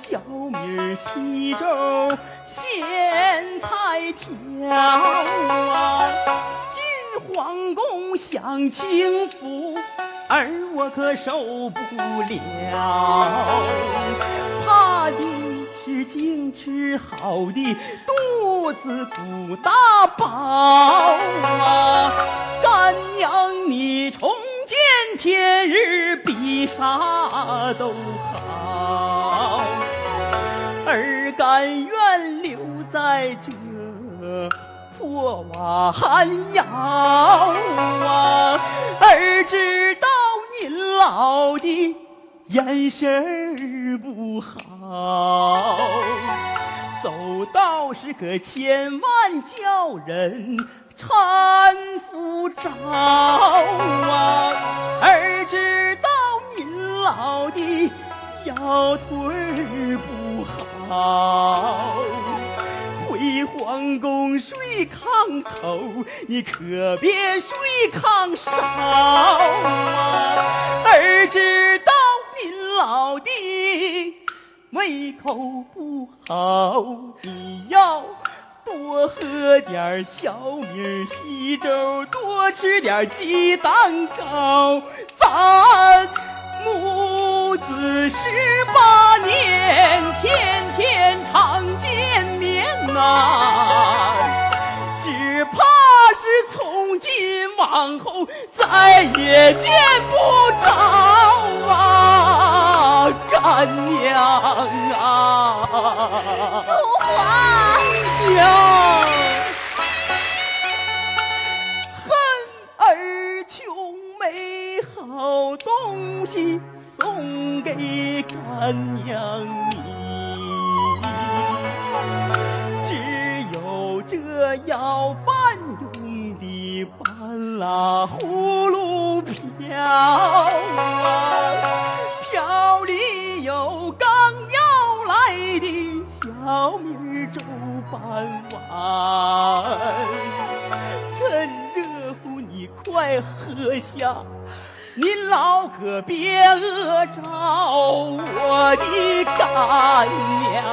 小米稀粥咸菜条啊，进皇宫享清福，儿我可受不了。怕的是净吃好的肚子不大饱啊，干娘你重见天日比啥都好，儿甘愿留在这破瓦寒窑啊，儿知道您老的眼神不好，走道时可千万叫人搀皇宫睡炕头，你可别睡炕梢啊！儿知道您老的胃口不好，你要多喝点小米稀粥，多吃点鸡蛋糕，咱母子十八年，天天吵面呐、只怕是从今往后再也见不着啊，干娘啊！淑华，娘，恨儿穷没好东西送给干娘你，这要饭用的半拉葫芦瓢啊，瓢里有刚要来的小米粥半碗，趁热乎你快喝下。您老可别饿着我的干娘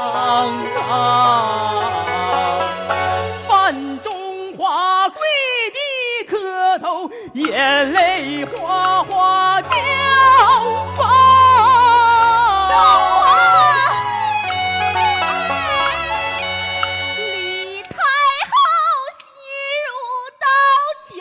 啊！泪哗哗掉啊！李太后心如刀绞，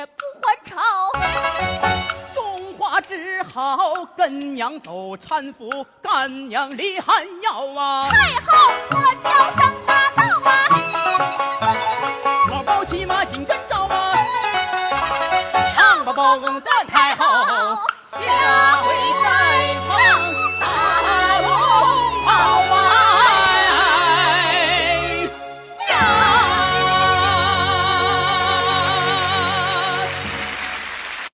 也不还朝？中华只好跟娘走搀扶干娘离寒窑啊。太后说叫声大道啊老包骑马紧跟着啊。唱吧包公